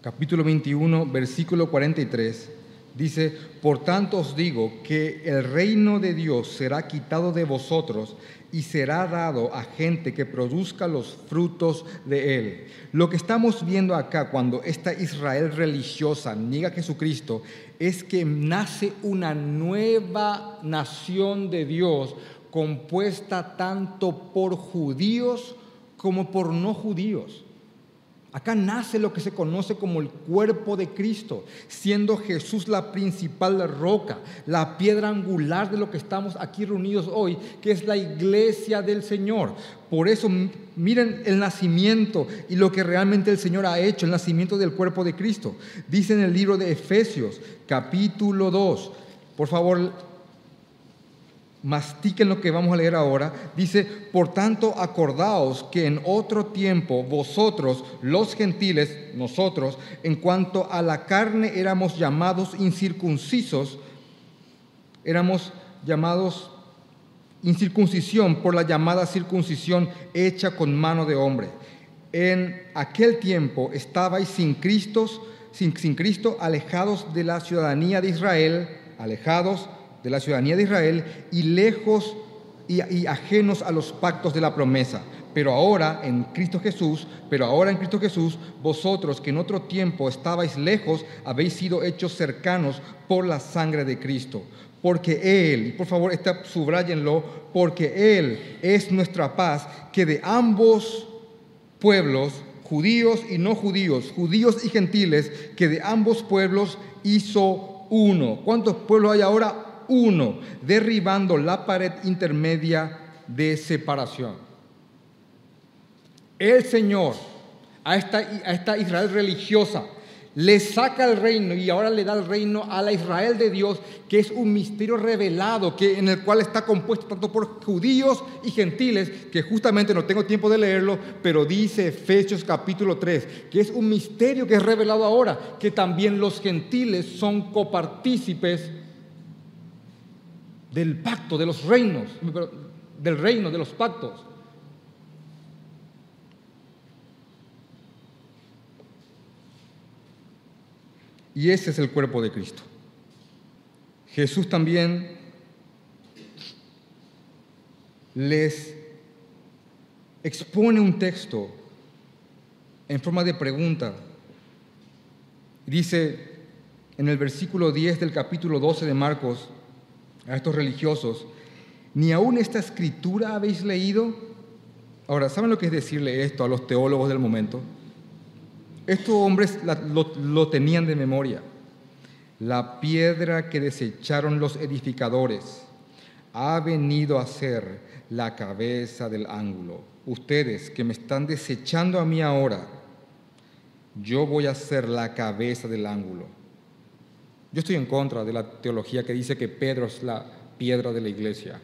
capítulo 21, versículo 43, Dice, por tanto os digo que el reino de Dios será quitado de vosotros y será dado a gente que produzca los frutos de él. Lo que estamos viendo acá cuando esta Israel religiosa niega a Jesucristo es que nace una nueva nación de Dios compuesta tanto por judíos como por no judíos. Acá nace lo que se conoce como el cuerpo de Cristo, siendo Jesús la principal roca, la piedra angular de lo que estamos aquí reunidos hoy, que es la iglesia del Señor. Por eso miren el nacimiento y lo que realmente el Señor ha hecho, el nacimiento del cuerpo de Cristo. Dice en el libro de Efesios, capítulo 2. Por favor, mastiquen lo que vamos a leer ahora, dice, por tanto acordaos que en otro tiempo vosotros, los gentiles, nosotros, en cuanto a la carne éramos llamados incircuncisos, éramos llamados incircuncisión por la llamada circuncisión hecha con mano de hombre. En aquel tiempo estabais sin Cristo, sin, sin Cristo, alejados de la ciudadanía de Israel, alejados de la ciudadanía de Israel y lejos y, ajenos a los pactos de la promesa. Pero ahora en Cristo Jesús, pero ahora en Cristo Jesús, vosotros que en otro tiempo estabais lejos, habéis sido hechos cercanos por la sangre de Cristo. Porque Él, y por favor está, subrayenlo, porque Él es nuestra paz, que de ambos pueblos, judíos y no judíos, judíos y gentiles, que de ambos pueblos hizo uno. ¿Cuántos pueblos hay ahora? Uno, derribando la pared intermedia de separación. El Señor a esta, a esta Israel religiosa le saca el reino y ahora le da el reino a la Israel de Dios, que es un misterio revelado, que, en el cual está compuesto tanto por judíos y gentiles, que justamente no tengo tiempo de leerlo, pero dice Efesios capítulo 3, que es un misterio que es revelado ahora, que también los gentiles son copartícipes del pacto, de los reinos, del reino, de los pactos. Y ese es el cuerpo de Cristo. Jesús también les expone un texto en forma de pregunta. Dice en el versículo 10 del capítulo 12 de Marcos a estos religiosos, ¿ni aún esta escritura habéis leído? Ahora, ¿saben lo que es decirle esto a los teólogos del momento? Estos hombres lo, tenían de memoria. La piedra que desecharon los edificadores ha venido a ser la cabeza del ángulo. Ustedes que me están desechando a mí ahora, yo voy a ser la cabeza del ángulo. Yo estoy en contra de la teología que dice que Pedro es la piedra de la iglesia.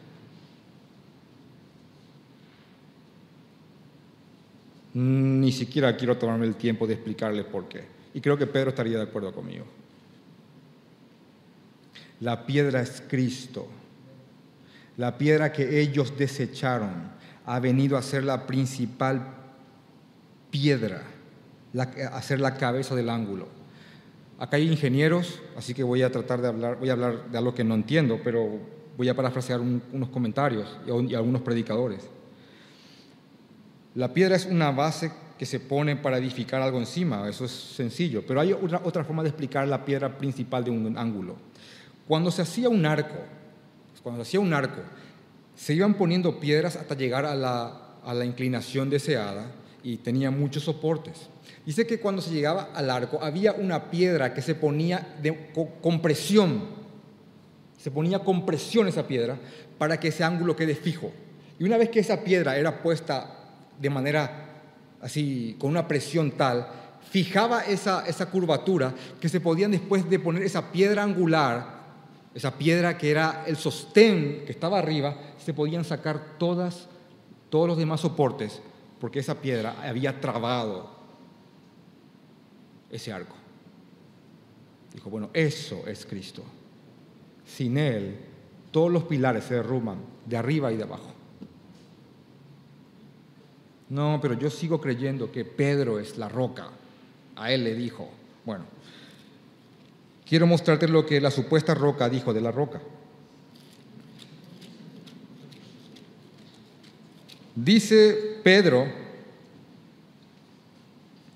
Ni siquiera quiero tomarme el tiempo de explicarles por qué. Y creo que Pedro estaría de acuerdo conmigo. La piedra es Cristo. La piedra que ellos desecharon ha venido a ser la principal piedra, a ser la cabeza del ángulo. Acá hay ingenieros, así que voy a tratar de hablar, voy a hablar de algo que no entiendo, pero voy a parafrasear unos comentarios y algunos predicadores. La piedra es una base que se pone para edificar algo encima, eso es sencillo, pero hay otra, otra forma de explicar la piedra principal de un ángulo. Cuando se hacía un arco, cuando se hacía un arco, se iban poniendo piedras hasta llegar a la, a la inclinación deseada y tenía muchos soportes. Dice que cuando se llegaba al arco había una piedra que se ponía de compresión, se ponía compresión esa piedra para que ese ángulo quede fijo. Y una vez que esa piedra era puesta de manera así, con una presión tal, fijaba esa, esa curvatura que se podían después de poner esa piedra angular, esa piedra que era el sostén que estaba arriba, se podían sacar todas, todos los demás soportes, porque esa piedra había trabado ese arco. Dijo, bueno, eso es Cristo. Sin Él, todos los pilares se derrumban de arriba y de abajo. No, pero yo sigo creyendo que Pedro es la roca. A él le dijo. Bueno, quiero mostrarte lo que la supuesta roca dijo de la roca. Dice Pedro,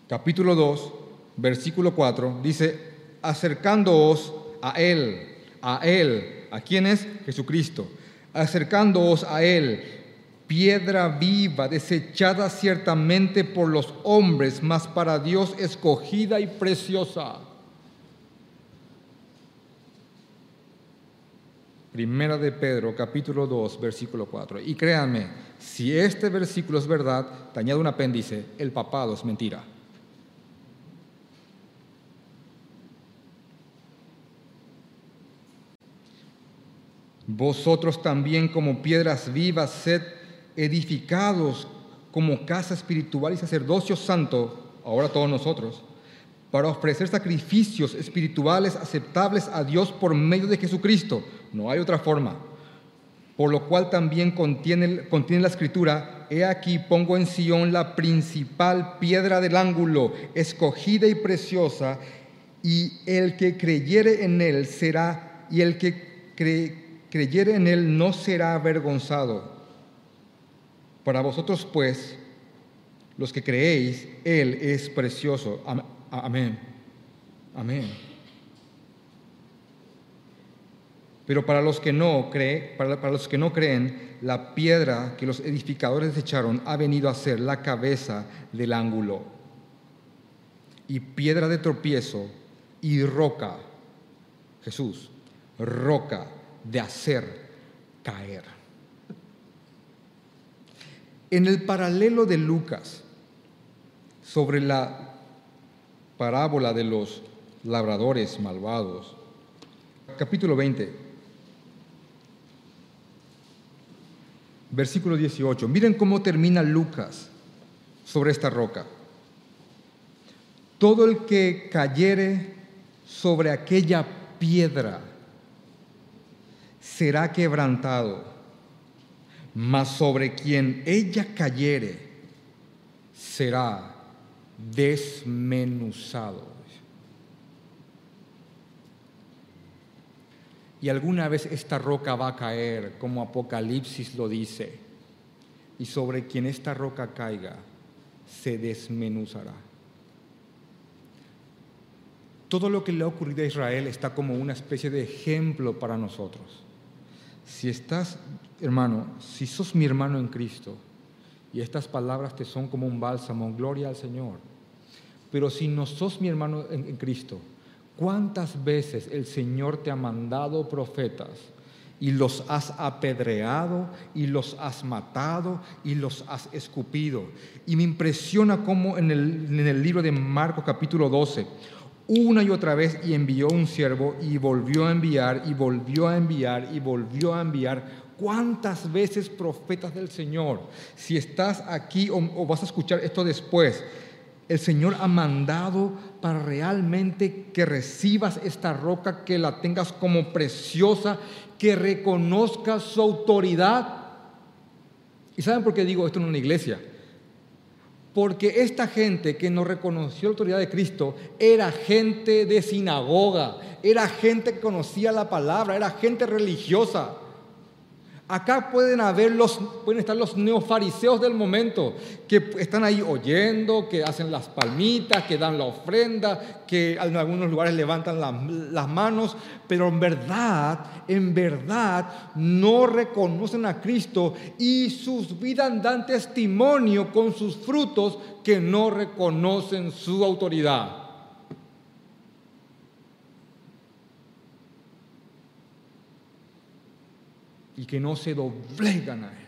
capítulo 2, versículo 4, dice, acercándoos a Él, a Él, ¿a quién es? Jesucristo, acercándoos a Él piedra viva, desechada ciertamente por los hombres, mas para Dios escogida y preciosa. Primera de Pedro, capítulo 2, versículo 4. Y créanme, si este versículo es verdad, te añado un apéndice, el papado es mentira. Vosotros también como piedras vivas, sed edificados como casa espiritual y sacerdocio santo, ahora todos nosotros, para ofrecer sacrificios espirituales aceptables a Dios por medio de Jesucristo. No hay otra forma. Por lo cual también contiene, contiene la escritura, he aquí pongo en Sión la principal piedra del ángulo, escogida y preciosa, y el que creyere en él será, y el que creyere en él no será avergonzado. Para vosotros, pues, los que creéis, Él es precioso. Amén. Amén. Pero para los que no creen, para, los que no creen, la piedra que los edificadores desecharon ha venido a ser la cabeza del ángulo y piedra de tropiezo y roca, Jesús, roca de hacer caer. En el paralelo de Lucas sobre la parábola de los labradores malvados. Capítulo 20, versículo 18. Miren cómo termina Lucas sobre esta roca. Todo el que cayere sobre aquella piedra será quebrantado, mas sobre quien ella cayere será desmenuzado. Y alguna vez esta roca va a caer, como Apocalipsis lo dice, y sobre quien esta roca caiga, se desmenuzará. Todo lo que le ha ocurrido a Israel está como una especie de ejemplo para nosotros. Si estás, hermano, si sos mi hermano en Cristo, y estas palabras te son como un bálsamo, gloria al Señor. Pero si no sos mi hermano en, Cristo, ¿cuántas veces el Señor te ha mandado profetas y los has apedreado y los has matado y los has escupido? Y me impresiona cómo en el libro de Marcos capítulo 12, una y otra vez y envió un siervo y volvió a enviar y volvió a enviar y volvió a enviar ¿Cuántas veces profetas del Señor? Si estás aquí o, vas a escuchar esto después, el Señor ha mandado para realmente que recibas esta roca, que la tengas como preciosa, que reconozcas su autoridad. ¿Y saben por qué digo esto en una iglesia? Porque esta gente que no reconoció la autoridad de Cristo era gente de sinagoga, era gente que conocía la palabra, era gente religiosa. Acá pueden, haber los, pueden estar los neofariseos del momento, que están ahí oyendo, que hacen las palmitas, que dan la ofrenda, que en algunos lugares levantan las manos, pero en verdad, en verdad, no reconocen a Cristo y sus vidas dan testimonio con sus frutos que no reconocen su autoridad. Y que no se doblegan a Él.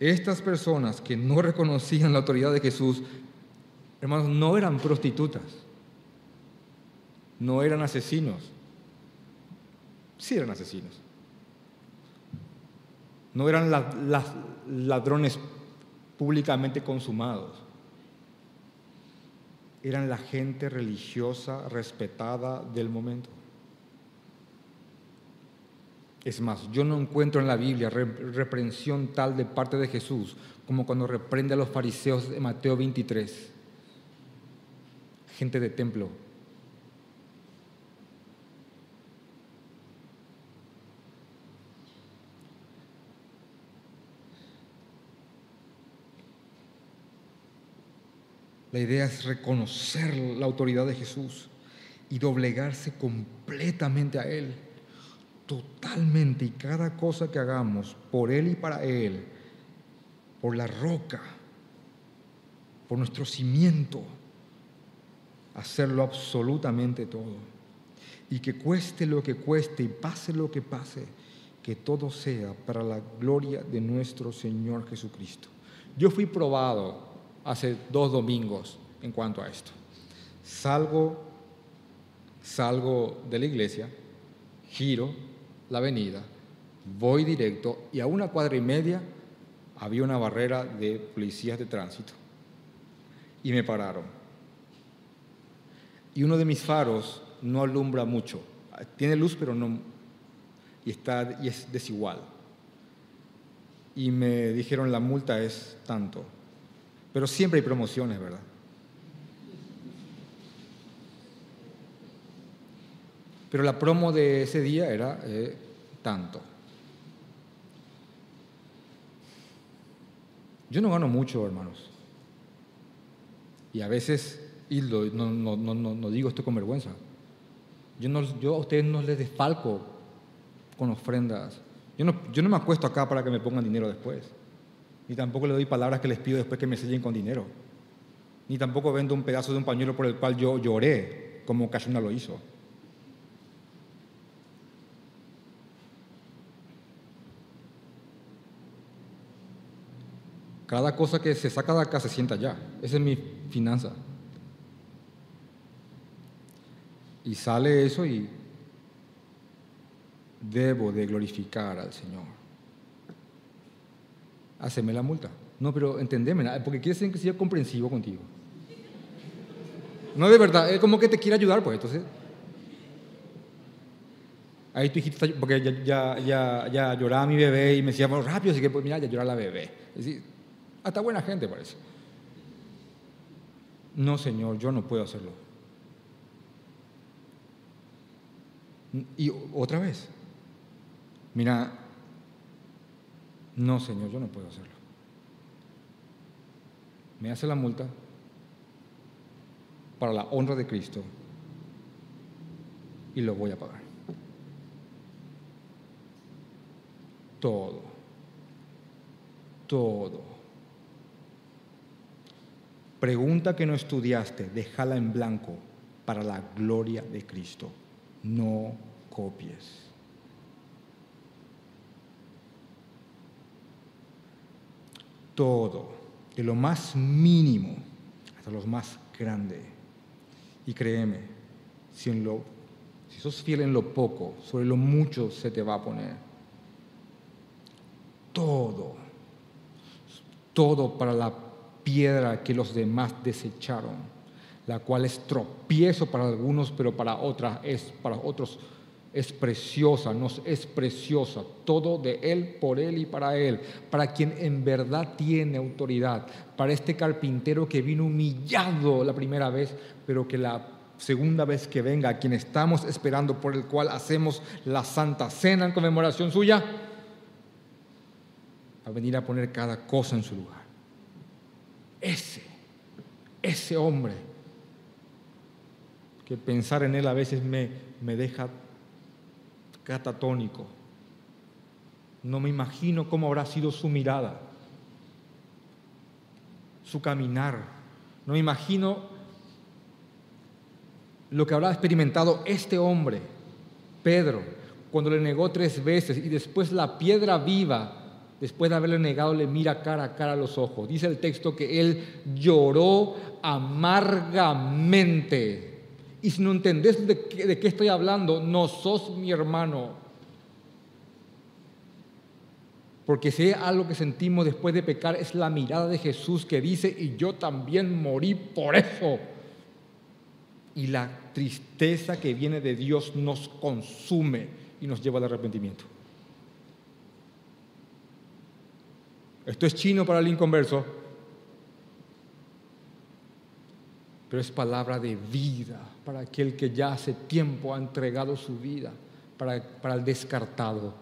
Estas personas que no reconocían la autoridad de Jesús, hermanos, no eran prostitutas, no eran asesinos, sí eran asesinos, no eran ladrones públicamente consumados eran la gente religiosa respetada del momento. Es más, yo no encuentro en la Biblia reprensión tal de parte de Jesús como cuando reprende a los fariseos de Mateo 23, gente de templo, La idea es reconocer la autoridad de Jesús y doblegarse completamente a Él, totalmente, y cada cosa que hagamos por Él y para Él, por la roca, por nuestro cimiento, hacerlo absolutamente todo. Y que cueste lo que cueste y pase lo que pase, que todo sea para la gloria de nuestro Señor Jesucristo. Yo fui probado hace dos domingos en cuanto a esto. Salgo, salgo de la iglesia, giro la avenida, voy directo y a una cuadra y media había una barrera de policías de tránsito y me pararon. Y uno de mis faros no alumbra mucho, tiene luz pero no y está y es desigual. Y me dijeron la multa es tanto. Pero siempre hay promociones, ¿verdad? Pero la promo de ese día era eh, tanto. Yo no gano mucho, hermanos. Y a veces, y no, no, digo esto con vergüenza, yo, yo a ustedes no les desfalco con ofrendas. Yo no, yo no me acuesto acá para que me pongan dinero después. Ni tampoco le doy palabras que les pido después que me sellen con dinero. Ni tampoco vendo un pedazo de un pañuelo por el cual yo lloré, como Cachuna lo hizo. Cada cosa que se saca de acá se sienta allá. Esa es mi finanza. Y sale eso y debo de glorificar al Señor. Haceme la multa. No, pero entendeme, porque quieres que sea comprensivo contigo. No, de verdad, es como que te quiere ayudar, pues, entonces. Ahí tu hijita, porque ya, ya, ya, lloraba mi bebé y me decía, bueno, rápido, así que, pues, mira, ya llora la bebé. Es decir, hasta buena gente parece. No, Señor, yo no puedo hacerlo. Y otra vez, mira, no, Señor, yo no puedo hacerlo. Me hace la multa para la honra de Cristo y lo voy a pagar. Todo, todo. Pregunta que no estudiaste, déjala en blanco para la gloria de Cristo no copies. Todo, de lo más mínimo hasta lo más grande. Y créeme, si, en lo, si sos fiel en lo poco, sobre lo mucho se te va a poner. Todo, todo para la piedra que los demás desecharon la cual es tropiezo para algunos, pero para, otras es, para otros es preciosa, nos es preciosa, todo de Él, por Él y para Él, para quien en verdad tiene autoridad, para este carpintero que vino humillado la primera vez, pero que la segunda vez que venga, a quien estamos esperando, por el cual hacemos la Santa Cena en conmemoración suya, a venir a poner cada cosa en su lugar. Ese, ese hombre que pensar en él a veces me, me deja catatónico. No me imagino cómo habrá sido su mirada, su caminar. No me imagino lo que habrá experimentado este hombre, Pedro, cuando le negó tres veces y después la piedra viva, después de haberle negado, le mira cara a cara a los ojos. Dice el texto que él lloró amargamente. Y si no entendés de qué, estoy hablando, no sos mi hermano. Porque si algo que sentimos después de pecar es la mirada de Jesús que dice, y yo también morí por eso. Y la tristeza que viene de Dios nos consume y nos lleva al arrepentimiento. Esto es chino para el inconverso, pero es palabra de vida para aquel que ya hace tiempo ha entregado su vida, para, para el descartado.